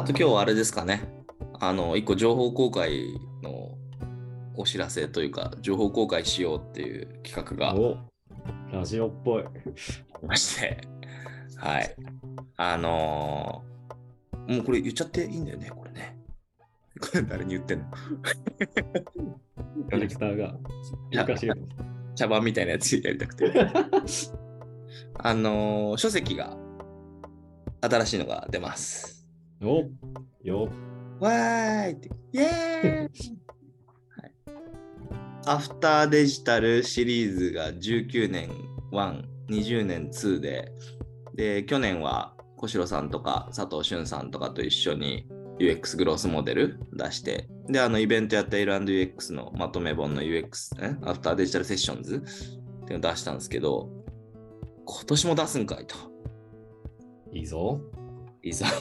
あと今日はあれですかね。あの、一個情報公開のお知らせというか、情報公開しようっていう企画がおラジオっぽい。まして、はい。あのーもうこれ言っちゃっていいんだよね、これね。これ誰に言ってんの？ディレクターが茶番みたいなやつやりたくて。あのー書籍が新しいのが出ます。およわーいって、イエーイ、はい、アフターデジタルシリーズが19年1、20年2で、で、去年は小城さんとか佐藤俊さんとかと一緒に UX グロースモデル出して、で、あのイベントやった L&UX のまとめ本の UX、ね、アフターデジタルセッションズっていうのを出したんですけど、今年も出すんかいと。いいぞ。いざ。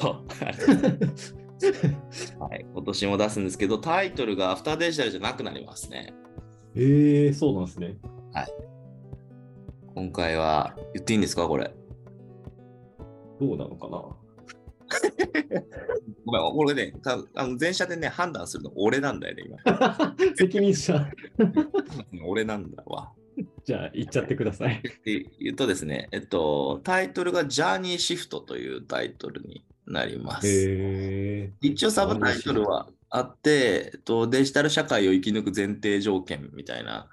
はい、今年も出すんですけど、タイトルがアフターデジタルじゃなくなりますね。ええー、そうなんですね。今回は言っていいんですか、これ？どうなのかな？ごめん、これね、たあの前者でね、判断するの俺なんだよね、今。責任者。俺なんだわ。じゃあ、言っちゃってください。で言うとですね、えっと、タイトルがジャーニーシフトというタイトルになります。一応サブタイトルはあって、えっと、デジタル社会を生き抜く前提条件みたいな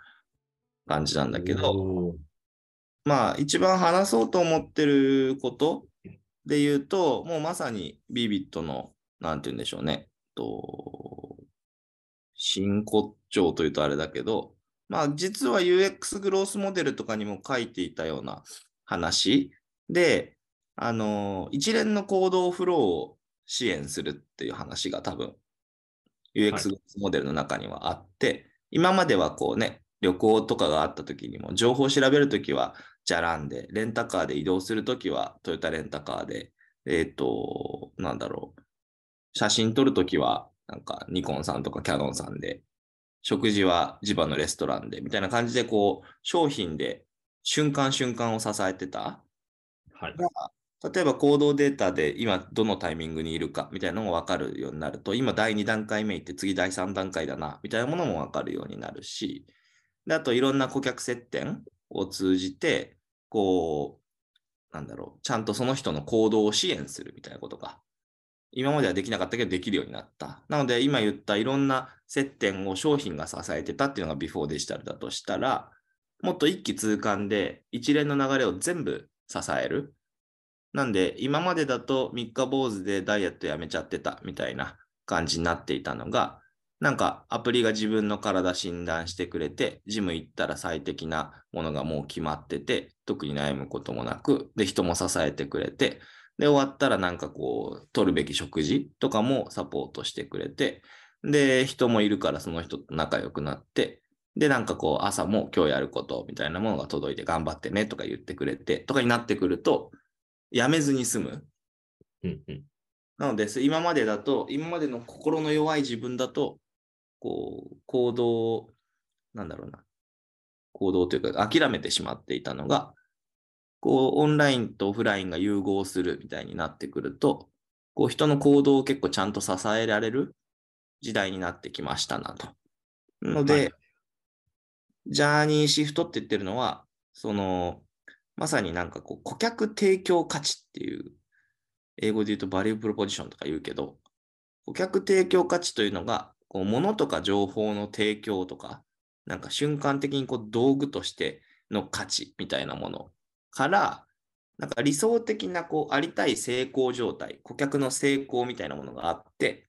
感じなんだけど、まあ一番話そうと思ってることで言うと、もうまさにビビットの、なんて言うんでしょうね、と真骨頂というとあれだけど、まあ実は UX グロースモデルとかにも書いていたような話で、あの、一連の行動フローを支援するっていう話が多分 UX グロースモデルの中にはあって、今まではこうね、旅行とかがあった時にも情報を調べるときはじゃらんで、レンタカーで移動するときはトヨタレンタカーで、えっ、と、なんだろう。写真撮るときは、なんかニコンさんとかキャノンさんで、食事は地場のレストランで、みたいな感じで、こう、商品で瞬間瞬間を支えてた。はい。例えば行動データで今どのタイミングにいるかみたいなのが分かるようになると、今第2段階目行って次第3段階だな、みたいなものも分かるようになるし、であといろんな顧客接点を通じて、こう、なんだろう、ちゃんとその人の行動を支援するみたいなことが、今まではできなかったけどできるようになった。なので今言ったいろんな接点を商品が支えてたっていうのがビフォーデジタルだとしたら、もっと一気通貫で一連の流れを全部支える。なんで今までだと三日坊主でダイエットやめちゃってたみたいな感じになっていたのが、なんかアプリが自分の体診断してくれて、ジム行ったら最適なものがもう決まってて、特に悩むこともなく、で、人も支えてくれて、で、終わったらなんかこう、取るべき食事とかもサポートしてくれて、で、人もいるからその人と仲良くなって、で、なんかこう、朝も今日やることみたいなものが届いて頑張ってねとか言ってくれて、とかになってくると、やめずに済む。うんうん。なので、す今までだと、今までの心の弱い自分だと、こう、行動、なんだろうな、行動というか、諦めてしまっていたのが、こう、オンラインとオフラインが融合するみたいになってくると、こう、人の行動を結構ちゃんと支えられる時代になってきましたなと。ので、はいジャーニーシフトって言ってるのは、その、まさになんかこう、顧客提供価値っていう、英語で言うとバリュープロポジションとか言うけど、顧客提供価値というのが、こう物とか情報の提供とか、なんか瞬間的にこう道具としての価値みたいなものから、なんか理想的なこうありたい成功状態、顧客の成功みたいなものがあって、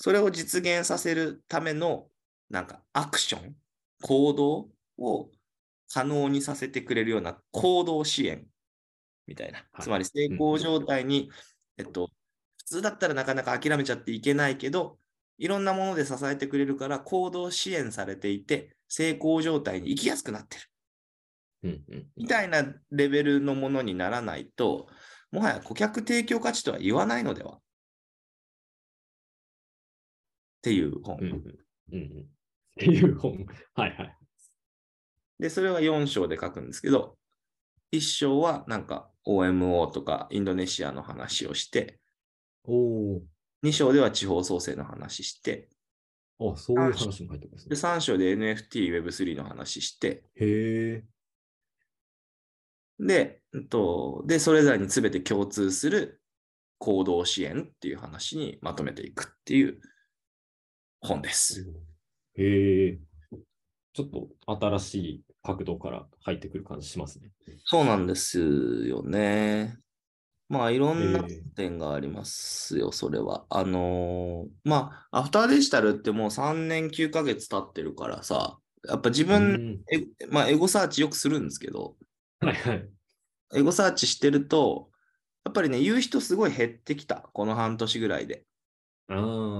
それを実現させるためのなんかアクション、行動を可能にさせてくれるような行動支援みたいな。はいつまり成功状態に、えっと、普通だったらなかなか諦めちゃっていけないけど、いろんなもので支えてくれるから行動支援されていて、成功状態に行きやすくなってる。うんうん。みたいなレベルのものにならないと、もはや顧客提供価値とは言わないのではっていう本。うんうん。っていう本。はいはい。で、それは4章で書くんですけど、1章はなんか OMO とかインドネシアの話をして、おお。2章では地方創生の話して、あ、そういう話も入ってますでね。3章で NFT、Web3 の話して、へえ。で、うんと、で、それぞれに全て共通する行動支援っていう話にまとめていくっていう本です。へえ。ちょっと新しい角度から入ってくる感じしますね。そうなんですよね。まあ、いろんなええ点がありますよ、それは。あのーまあ、アフターデジタルってもう3年9ヶ月経ってるからさ、やっぱ自う分、まあ、エゴサーチよくするんですけど、はいはい。エゴサーチしてると、やっぱりね、言う人すごい減ってきた、この半年ぐらいで。あ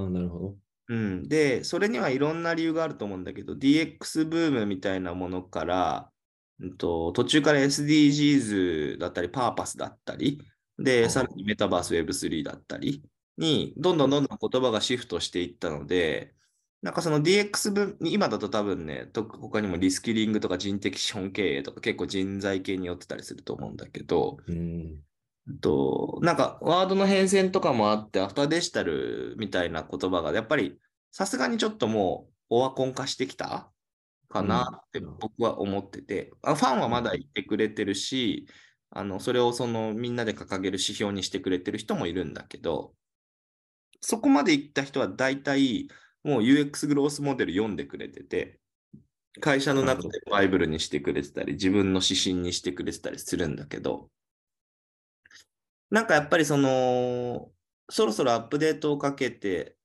あ、なるほど。うん、で、それにはいろんな理由があると思うんだけど、DX ブームみたいなものから、うんと、途中から SDGs だったり、パーパスだったり、で、うんさらにメタバース Web3 だったりに、どんどんどんどん言葉がシフトしていったので、なんかその DX 分、今だと多分ね、と他にもリスキリングとか人的資本経営とか結構人材系によってたりすると思うんだけど、うん。と、なんかワードの変遷とかもあって、アフターデジタルみたいな言葉がやっぱりさすがにちょっともうオワコン化してきた？かなってうん僕は思ってて、あファンはまだ言ってくれてるし、あのそれをそのみんなで掲げる指標にしてくれてる人もいるんだけど、そこまで行った人は大体もう UX グロースモデル読んでくれてて、会社の中でバイブルにしてくれてたり、自分の指針にしてくれてたりするんだけど、なんかやっぱりその、そろそろアップデートをかけて、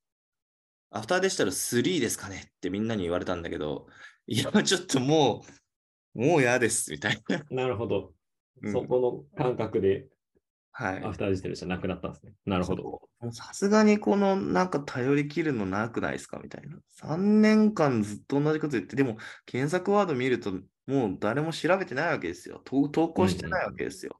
アフターデジタル3ですかねってみんなに言われたんだけど、いや、ちょっともう、もう嫌です、みたいな。なるほど。うんそこの感覚ではい。アフターデジタルじゃなくなったんですね。なるほど。さすがにこのなんか頼り切るのなくないですかみたいな。3年間ずっと同じこと言って、でも検索ワード見るともう誰も調べてないわけですよ。投投稿してないわけですよ。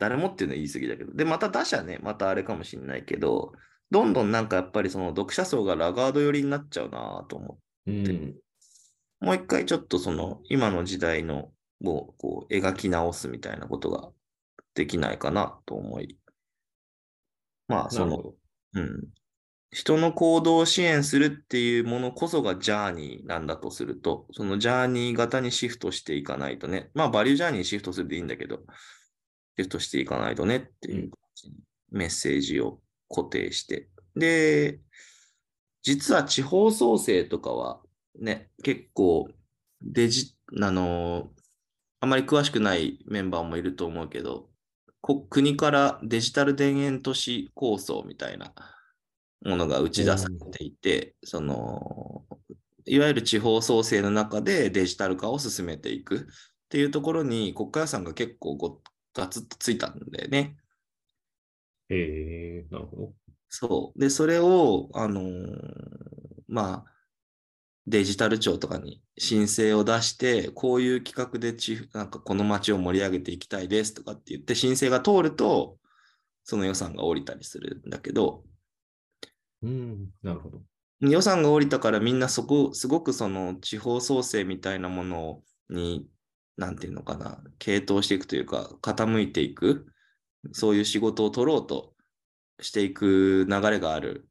誰もっていうのは言い過ぎだけど。で、また打者ね、またあれかもしれないけど、どんどんなんかやっぱりその読者層がラガード寄りになっちゃうなと思うん。う。もう一回ちょっとその今の時代のをこう描き直すみたいなことができないかなと思い。まあその。うん。人の行動を支援するっていうものこそがジャーニーなんだとすると、そのジャーニー型にシフトしていかないとね、まあバリュージャーニーにシフトするでいいんだけど、シフトしていかないとねっていうメッセージを固定して。で、実は地方創生とかはね、結構デジ、あの、あまり詳しくないメンバーもいると思うけど、こ国からデジタル田園都市構想みたいなものが打ち出されていて、その、いわゆる地方創生の中でデジタル化を進めていくっていうところに国家予算が結構ごガツッとついたんだよね。へえなるほど。そう。で、それを、あのーまあ、デジタル庁とかに申請を出して、こういう企画でち、なんかこの街を盛り上げていきたいですとかって言って申請が通ると、その予算が下りたりするんだけど、うん。なるほど。予算が下りたからみんなそこ、すごくその地方創生みたいなものに、なんていうのかな、傾倒していくというか、傾いていく、そういう仕事を取ろうとしていく流れがある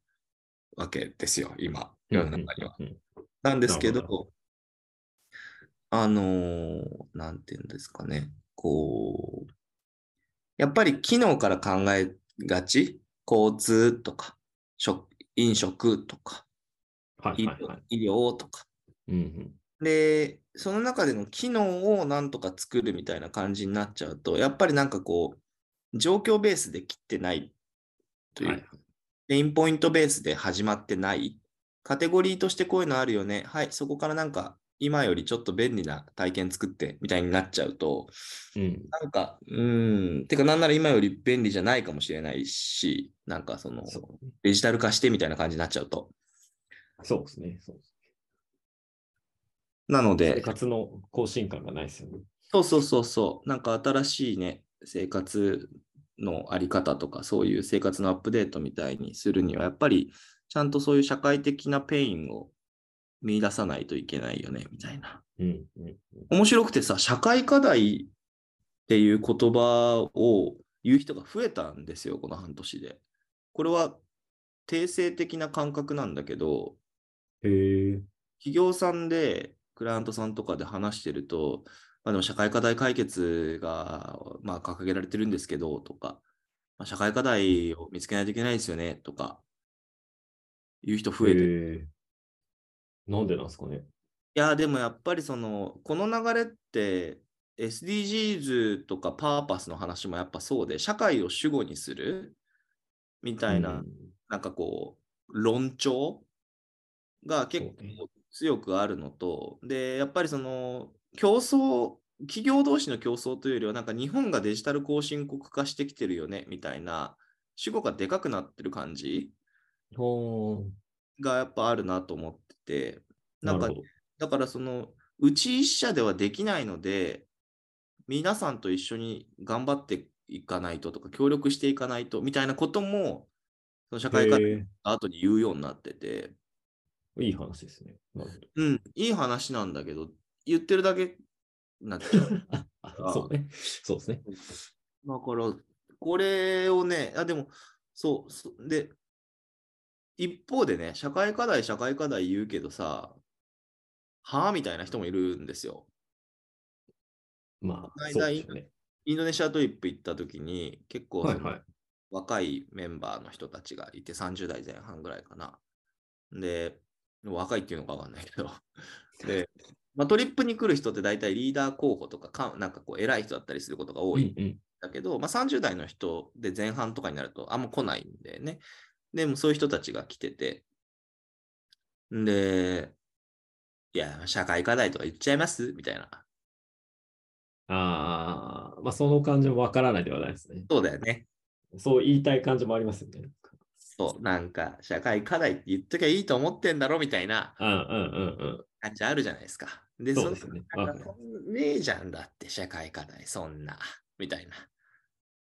わけですよ、今、世の中には。うんうんなんですけなるど、あのーなんていうんですかね、こう、やっぱり機能から考えがち、交通とか、食飲食とか、医療はいはいはい。医療とか。うんうん。で、その中での機能をなんとか作るみたいな感じになっちゃうと、やっぱりなんかこう、状況ベースで切ってないというはいペインポイントベースで始まってない。カテゴリーとしてこういうのあるよね。はい、そこからなんか今よりちょっと便利な体験作ってみたいになっちゃうと、うん。なんか、うーん、てかなんなら今より便利じゃないかもしれないし、なんかそのデジタル化してみたいな感じになっちゃうと。そうですね。そうですなの生で、活の更新感がないですよね。そうそうそうそう、なんか新しいね、生活のあり方とか、そういう生活のアップデートみたいにするには、やっぱりちゃんとそういう社会的なペインを見出さないといけないよね、みたいな。うんうん面白くてさ、社会課題っていう言葉を言う人が増えたんですよ、この半年で。これは定性的な感覚なんだけど。企業さんで、クライアントさんとかで話してると、まあ、でも社会課題解決が、まあ、掲げられてるんですけど、とか、まあ、社会課題を見つけないといけないですよね、とか、いう人増えてる。なんでなんですかね。いや、でもやっぱりその、この流れって、SDGs とかパーパスの話もやっぱそうで、社会を主語にするみたいな、うんなんかこう、論調が結構強くあるのと、で、やっぱりその、競争、企業同士の競争というよりは、なんか日本がデジタル後進国化してきてるよね、みたいな、主語がでかくなってる感じがやっぱあるなと思ってて、なんるほど。だからその、うち一社ではできないので、皆さんと一緒に頑張っていかないととか、協力していかないとみたいなことも、その社会科のへ後に言うようになってて、え。いい話ですね。うん、いい話なんだけど、言ってるだけになっちゃう。あそうね。そうですね。だから、これをね、あ、でも、そう、そで、一方でね、社会課題、社会課題言うけどさ、はあみたいな人もいるんですよ。まあ、この間そうですよね。インドネシアトリップ行った時に、結構はいはい。若いメンバーの人たちがいて、30代前半ぐらいかな。で、若いっていうのかわかんないけど。で、まあ、トリップに来る人って大体リーダー候補とかか、なんかこう偉い人だったりすることが多いんうんうん。だけど、まあ、30代の人で前半とかになるとあんま来ないんでね。でもそういう人たちが来てて、で、いや、社会課題とか言っちゃいます？みたいな。ああ、まあその感じもわからないではないですね。そうだよね。そう言いたい感じもありますよね。そう、なんか、社会課題って言っときゃいいと思ってんだろみたいなうんうんうんうん。感じあるじゃないですか。で、そうですねねえじゃんだって、社会課題、そんな、みたいな。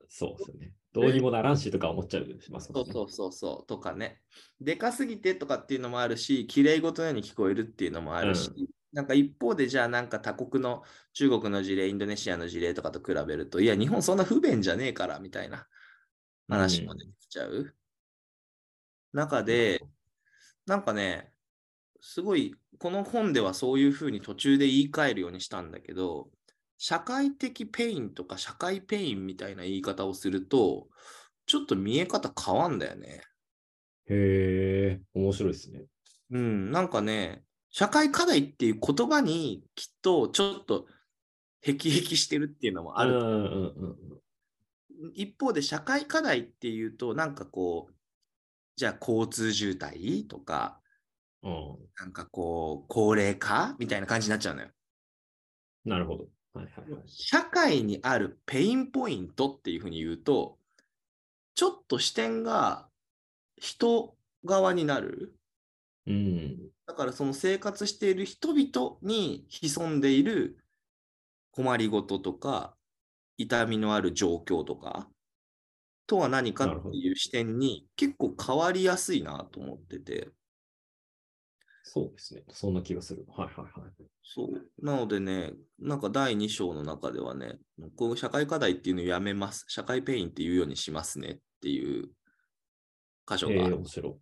そうですよね。どうにもならんしとか思っちゃうしますね。そうそうそうそう、とかね。でかすぎてとかっていうのもあるし、綺麗事のように聞こえるっていうのもあるし、なんか一方でじゃあなんか他国の中国の事例、インドネシアの事例とかと比べると、いや、日本そんな不便じゃねえからみたいな話も出てきちゃう。中で、なんかね、すごい、この本ではそういうふうに途中で言い換えるようにしたんだけど、社会的ペインとか社会ペインみたいな言い方をすると、ちょっと見え方変わんだよね。へえ、面白いですね。うん、なんかね、社会課題っていう言葉にきっとちょっと辟易してるっていうのもある。一方で社会課題っていうと、なんかこう、じゃあ交通渋滞？とか、うんなんかこう、高齢化？みたいな感じになっちゃうのよ。なるほど。はいはいはい。社会にあるペインポイントっていうふうに言うと、ちょっと視点が人側になる。うん。だからその生活している人々に潜んでいる困りごととか、痛みのある状況とか、とは何かっていう視点に結構変わりやすいなと思ってて。そうですね。そんな気がする。はいはいはい。そう。なのでね、なんか第2章の中ではね、こう社会課題っていうのをやめます。社会ペインっていうようにしますねっていう箇所ええがある。面白い。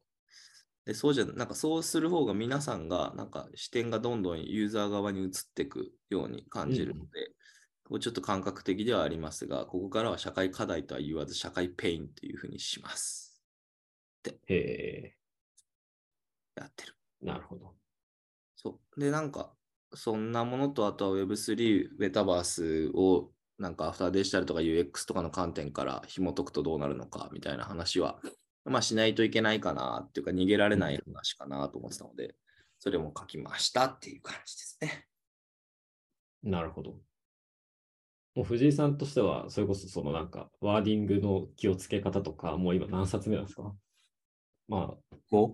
でそうじゃ、なんかそうする方が皆さんが、なんか視点がどんどんユーザー側に移っていくように感じるので、こうちょっと感覚的ではありますが、ここからは社会課題とは言わず社会ペインというふうにします。へえ、やってる。なるほど。そう。で、なんか、そんなものと、あとは Web3、メタバースを、なんかアフターデジタルとか UX とかの観点から紐解くとどうなるのかみたいな話は、まあしないといけないかなっていうか、逃げられない話かなと思ってたので、それも書きましたっていう感じですね。なるほど。もう藤井さんとしては、それこそそのなんか、ワーディングの気をつけ方とか、もう今何冊目なんですか？まあ、5?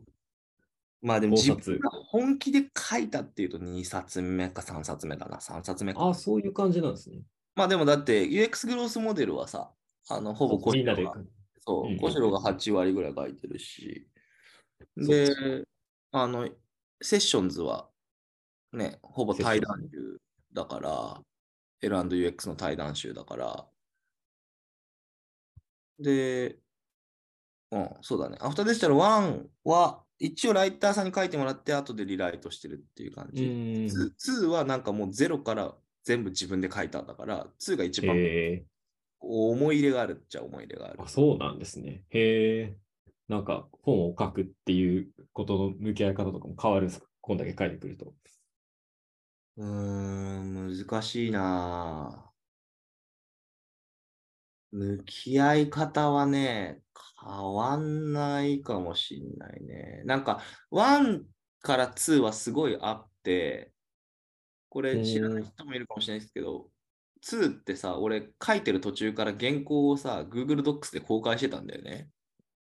まあでも5自冊分が本気で書いたっていうと2冊目か3冊目だな、3冊目か。ああ、そういう感じなんですね。まあでもだって UX グロースモデルはさ、あのほぼそうみんなで。がそう小城が8割ぐらい書いてるし、でそ、あの、セッションズはね、ほぼ対談集だから、L&UX の対談集だから、で、うん、そうだね。アフターデジタル1は、一応ライターさんに書いてもらって、後でリライトしてるっていう感じ。ん。2, 2はなんかもうゼロから全部自分で書いたんだから、2が一番。思い入れがあるっちゃ思い入れがあるあ、。そうなんですね。へえ。なんか本を書くっていうことの向き合い方とかも変わるんですか？こんだけ書いてくると。うーん、難しいなぁ向き合い方はね、変わんないかもしんないね。なんか、1から2はすごいあって、これ知らない人もいるかもしれないですけど、2ってさ、俺書いてる途中から原稿をさ、Google Docs で公開してたんだよね。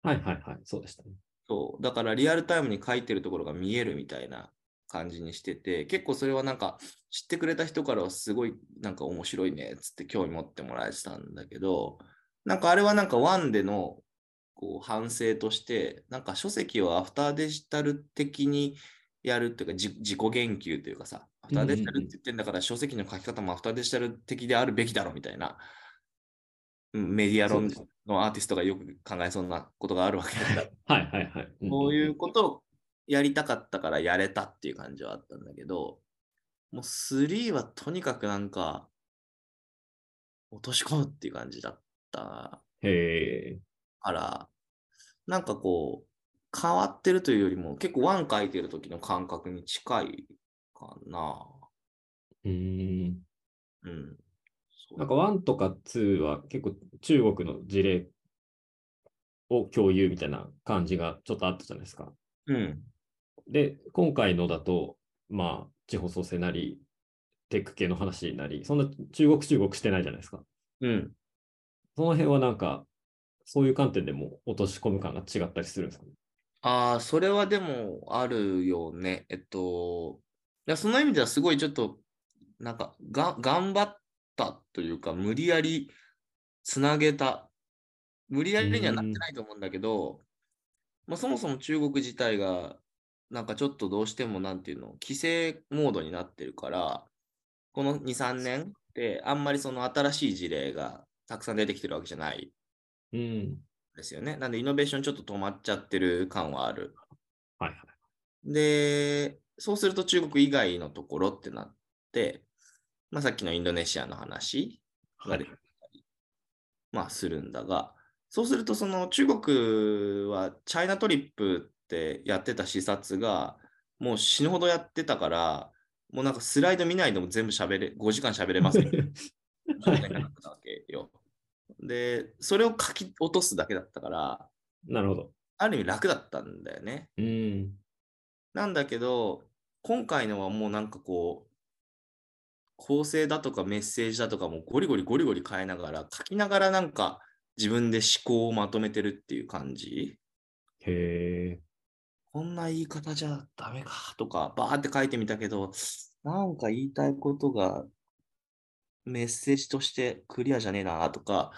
はいはいはい。そうでしたね。そう。だからリアルタイムに書いてるところが見えるみたいな感じにしてて、結構それはなんか知ってくれた人からはすごいなんか面白いねっつって興味持ってもらえてたんだけど、なんかあれはなんかワンでのこう反省として、なんか書籍をアフターデジタル的にやるっていうか、じ自己言及というかさ、アフターデジタルって言ってんだから書籍の書き方もアフターデジタル的であるべきだろみたいな、うんメディア論のアーティストがよく考えそうなことがあるわけだから。はいはいはい。んこういうことをやりたかったからやれたっていう感じはあったんだけど、もう3はとにかくなんか、落とし込むっていう感じだったへえ。から、なんかこう、変わってるというよりも、結構1書いてる時の感覚に近いかな。うーん。うん。なんか1とか2は結構中国の事例を共有みたいな感じがちょっとあったじゃないですか。うん。で、今回のだと、まあ、地方創生なり、テック系の話なり、そんな中国中国してないじゃないですか。うん。その辺はなんか、そういう観点でも落とし込む感が違ったりするんですかね？ああ、それはでもあるよね。えっと、いや、その意味ではすごいちょっと、なんか、が、頑張ったというか、無理やりつなげた。無理やりにはなってないと思うんだけど、まあ、そもそも中国自体が、なんかちょっとどうしても、なんていうの、規制モードになってるから、この2、3年って、あんまりその新しい事例がたくさん出てきてるわけじゃないうん。ですよね。なんで、イノベーションちょっと止まっちゃってる感はある。はいはい。で、そうすると中国以外のところってなって、まあ、さっきのインドネシアの話が出てきたり、まあ、するんだが、そうするとその中国はチャイナトリップってやってた視察がもう死ぬほどやってたから、もうなんかスライド見ないでも全部喋れ、5時間喋れますよ。状態になったわけよ。で、それを書き落とすだけだったから、なるほど。ある意味楽だったんだよね。うん。なんだけど、今回のはもうなんかこう、構成だとかメッセージだとかもゴリゴリゴリゴリ変えながら、書きながらなんか自分で思考をまとめてるっていう感じ。へえ。こんな言い方じゃダメかとか、バーって書いてみたけど、なんか言いたいことがメッセージとしてクリアじゃねえなとか、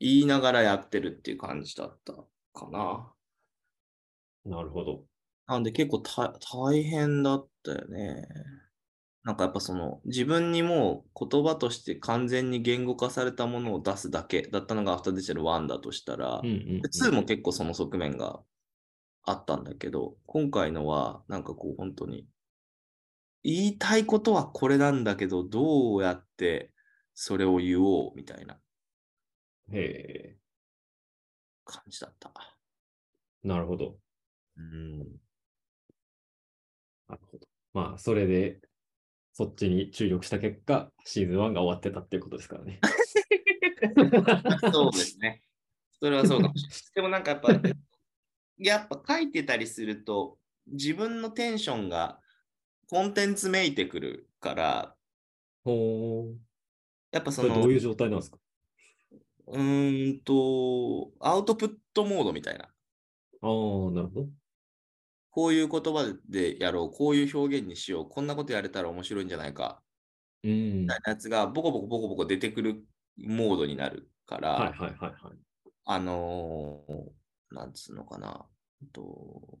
言いながらやってるっていう感じだったかな。なるほど。なんで結構た大変だったよね。なんかやっぱその自分にもう言葉として完全に言語化されたものを出すだけだったのがアフターデジタル1だとしたら、うんうん、うん。で2も結構その側面があったんだけど、今回のはなんかこう本当に言いたいことはこれなんだけど、どうやってそれを言おうみたいなへえ。感じだった。なるほど。うん。なるほど。まあ、それで、そっちに注力した結果、シーズン1が終わってたっていうことですからね。そうですね。それはそうかもしれない。でもなんかやっぱ、やっぱ書いてたりすると、自分のテンションがコンテンツめいてくるから、ほー。やっぱその、どういう状態なんですか？うーんと、アウトプットモードみたいな。ああ、なるほど。こういう言葉でやろう、こういう表現にしよう、こんなことやれたら面白いんじゃないか、うん。みたいなやつがボコボコボコボコ出てくるモードになるから、はいはいはいはい。あのーなんつうのかな。と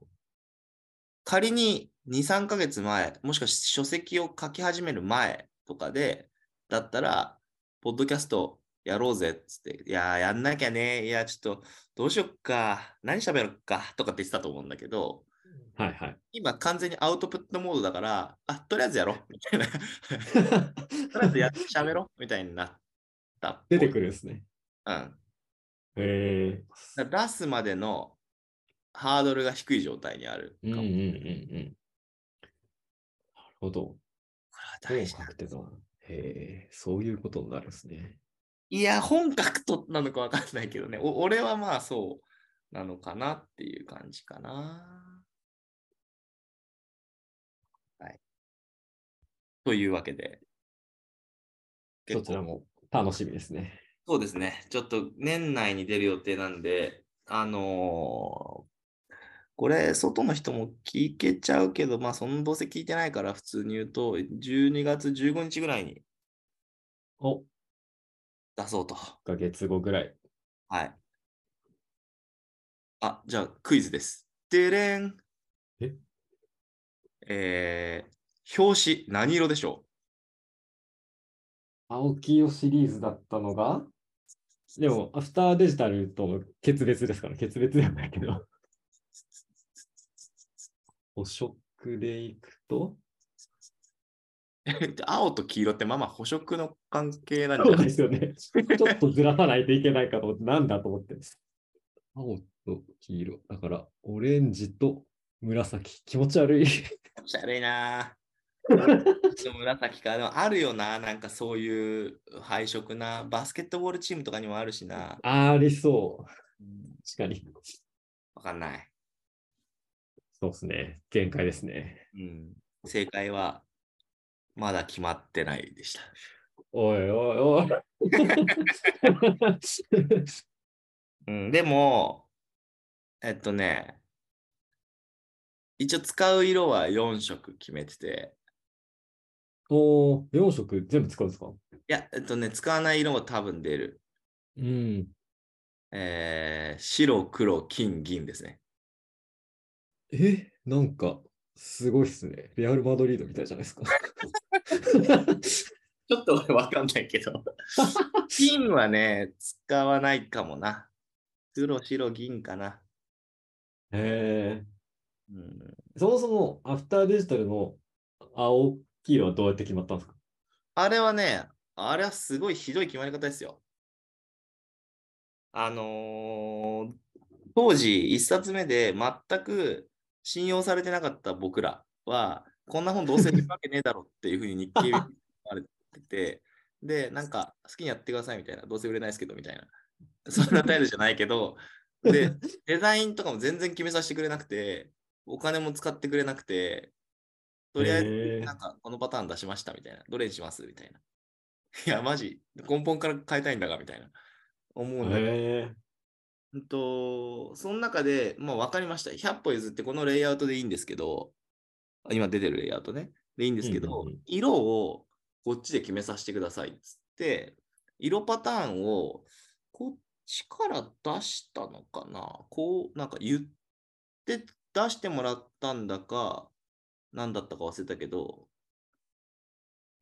仮に2、3ヶ月前、もしくは書籍を書き始める前とかで、だったら、ポッドキャストやろうぜっつって、いやー、やんなきゃね、いや、ちょっと、どうしよっか、何喋ろっか、とかって言ってたと思うんだけど、はいはい。今完全にアウトプットモードだから、あ、とりあえずやろう、みたいな。とりあえずやって喋ろう、みたいになった。出てくるんですね。うん。へえだから出すまでのハードルが低い状態にあるかも。うんうんうんうん。なるほど。これは大事なんだ本格的な。へえ、そういうことになるんですね。いや、本格となのかわかんないけどね。お俺はまあそうなのかなっていう感じかな。はい。というわけで。そちらも楽しみですね。そうですね。ちょっと年内に出る予定なんで、あのーこれ、外の人も聞けちゃうけど、まあ、そのどうせ聞いてないから、普通に言うと、12月15日ぐらいにお、出そうと。1ヶ月後ぐらい。はい。あ、じゃあ、クイズです。でれん。え？えー、表紙、何色でしょ青木よシリーズだったのが、でも、アフターデジタルとの決別ですから、決別ではないけど。補色でいくと、う 青と黄色ってまあまあ補色の関係なんじゃない？ですよね。ちょっとずらさないといけないかと思って、なんだと思って。青と黄色。だから、オレンジと紫。気持ち悪い。おしゃれいなぁ。紫か。でもあるよな。なんかそういう配色な。バスケットボールチームとかにもあるしな。ありそう。うん確かに。わかんない。そうですね。限界ですね。うん。正解はまだ決まってないでした。おいおいおい。うん、でも、えっとね、一応使う色は4色決めてて、おー、4色全部使うんですか？いや、えっとね、使わない色も多分出る。うん。えー白、黒、金、銀ですね。え、なんか、すごいっすね。レアル・マドリードみたいじゃないですか？ちょっと俺わかんないけど。金はね、使わないかもな。黒、白、銀かな。へえ。うん、そもそも、アフターデジタルの青、黄色はどうやって決まったんですか？あれはね、あれはすごいひどい決まり方ですよ。あのー当時一冊目で全く信用されてなかった僕らは、こんな本どうせ売るわけねえだろっていうふうに日経に言われてて、で、なんか好きにやってくださいみたいな、どうせ売れないですけどみたいな。そんな態度じゃないけど、で、デザインとかも全然決めさせてくれなくて、お金も使ってくれなくて、とりあえへず、ーなんかこのパターン出しましたみたいな。どれにしますみたいな。いや、マジ、根本から変えたいんだが、みたいな。思うんだけど。うんと、その中で、まあ分かりました。100歩譲ってこのレイアウトでいいんですけど、あ今出てるレイアウトね。でいいんですけど、うんうんうん色をこっちで決めさせてくださいっつって、色パターンをこっちから出したのかなこう、なんか言って出してもらったんだか、何だったか忘れたけど、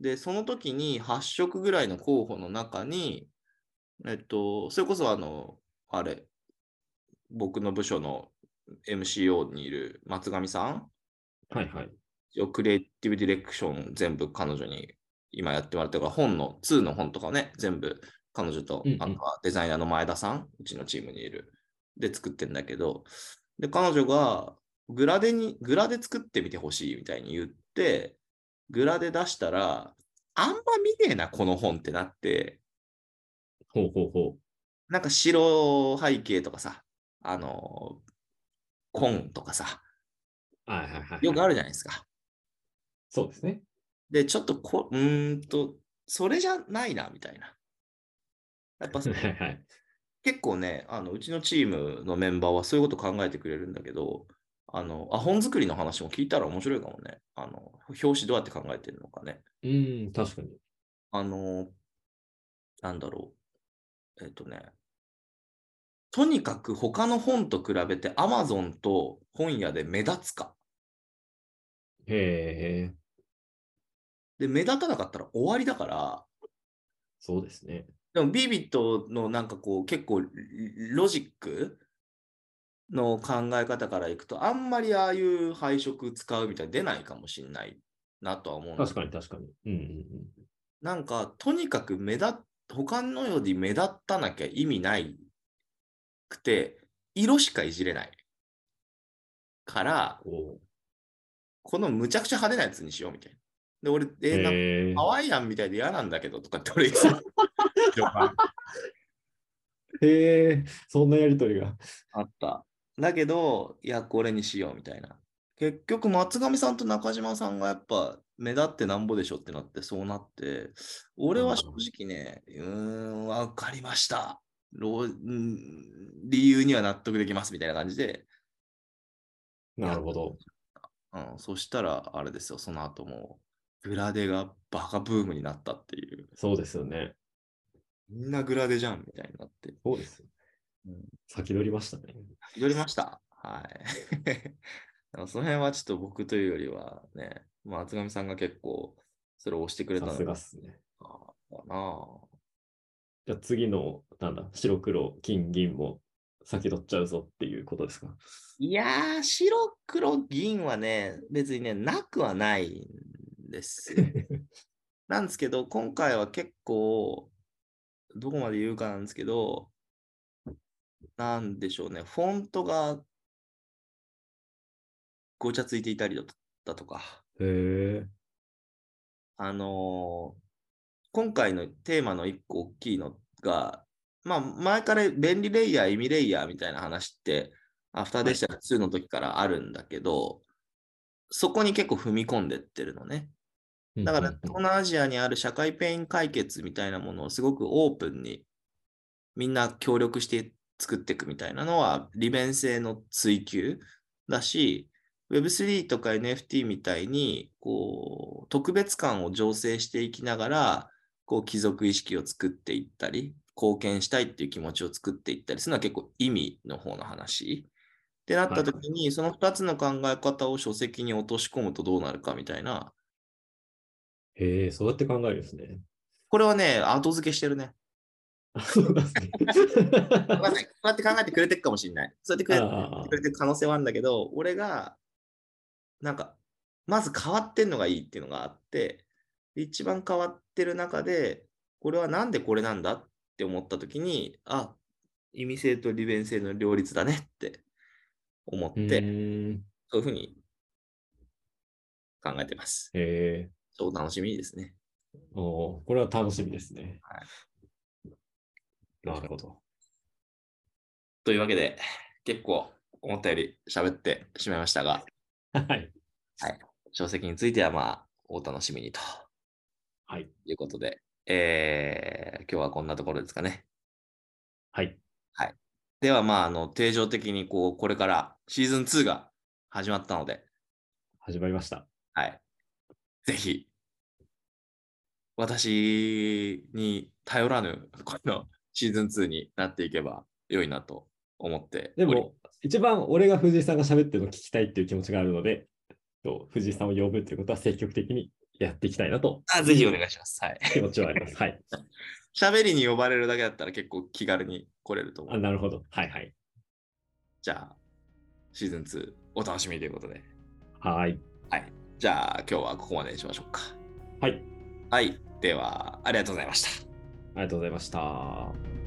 で、その時に8色ぐらいの候補の中に、えっと、それこそあの、あれ、僕の部署の MCO にいる松上さん、はいはい。クリエイティブディレクション全部彼女に今やってもらってるから、本の、2の本とかをね、全部彼女とうんう、んあとはデザイナーの前田さん、うちのチームにいる、で作ってんだけど、で、彼女がグラデに、グラで作ってみてほしいみたいに言って、グラで出したら、あんま見ねえな、この本ってなって、ほうほうほなんか白背景とかさ、あの、紺とかさ、う。はいはいはい。よくあるじゃないですか。そうですね。で、ちょっとこ、うーんと、それじゃないな、みたいな。やっぱ はいはい。結構ね、あの、うちのチームのメンバーはそういうこと考えてくれるんだけど、あの、あ、本作りの話も聞いたら面白いかもね。あの、表紙どうやって考えてるのかね。うん、確かに。あの、なんだろう。えっとね、とにかく他の本と比べて Amazon と本屋で目立つか。へえ、で、目立たなかったら終わりだから、そうですね。でもビビットのなんかこう結構ロジックの考え方からいくとあんまりああいう配色使うみたいに出ないかもしれないなとは思う確かに確かに。うんうんうん。なんかとにかく目立っ他のより目立たなきゃ意味ないくて色しかいじれないからおこのむちゃくちゃ派手なやつにしようみたいな。で俺えーなハワイアンみたいで嫌なんだけどとかって俺言ってたへえ、そんなやりとりが。あった。だけど、いや、これにしようみたいな。結局、松上さんと中島さんがやっぱ目立ってなんぼでしょってなって、そうなって、俺は正直ね、うーん、わかりました。理由には納得できますみたいな感じで、なるほど。うん、そしたら、あれですよ、その後もう、グラデがバカブームになったっていう、そうですよね。みんなグラデじゃんみたいになって。そうですよ。うん先取りましたね。取りました？はい。でもその辺はちょっと僕というよりはね、松上さんが結構それを押してくれたさすがっすね。な。じゃあ次の、なんだ、白黒、金、銀も先取っちゃうぞっていうことですか？いやー、白黒銀はね、別にね、なくはないんですよ。なんですけど、今回は結構、どこまで言うかなんですけど、なんでしょうね、フォントがごちゃついていたりだだとか、へえ。あのー今回のテーマの一個大きいのが、まあ、前から便利レイヤー、意味レイヤーみたいな話って、アフターデッシャー2の時からあるんだけど、そこに結構踏み込んでってるのね。だから、東南アジアにある社会ペイン解決みたいなものをすごくオープンにみんな協力して作っていくみたいなのは利便性の追求だし、Web3 とか NFT みたいにこう特別感を醸成していきながらこう貴族意識を作っていったり、貢献したいっていう気持ちを作っていったりするのは結構意味の方の話。ってなった時に、その2つの考え方を書籍に落とし込むとどうなるかみたいなへえ、そうやって考えるんですね。これはね、後付けしてるね。あ そうなんですね。わかんないこうやって考えてくれてるかもしれない。そうやってくれくれてる可能性はあるんだけど、俺が、なんか、まず変わってんのがいいっていうのがあって、で一番変わってる中で、これはなんでこれなんだって思ったときに、あ、意味性と利便性の両立だねって思っうて、ーん。そういうふうに考えてます。へえ。超楽しみですね。おーこれは楽しみですね。はなるほど。というわけで、結構思ったより喋ってしまいましたが、はい。書籍についてはまあ、お楽しみにとはい。いうことで、えー今日はこんなところですかね。はい。では、まあ、あの、定常的に、こう、これからシーズン2が始まったので、始まりました。はい。ぜひ、私に頼らぬ、このシーズン2になっていけば良いなと思って。でも、一番俺が藤井さんが喋ってるのを聞きたいっていう気持ちがあるので、と藤井さんを呼ぶっていうことは積極的にやっていきたいなとあ、ぜひお願いします。はい。気持ちはあります。はい。喋りに呼ばれるだけだったら結構気軽に来れると思あ、う。なるほど。はいはい。じゃあ、シーズン2お楽しみということで。はい。はい。じゃあ、今日はここまでにしましょうか。はい。はい。では、ありがとうございました。ありがとうございました。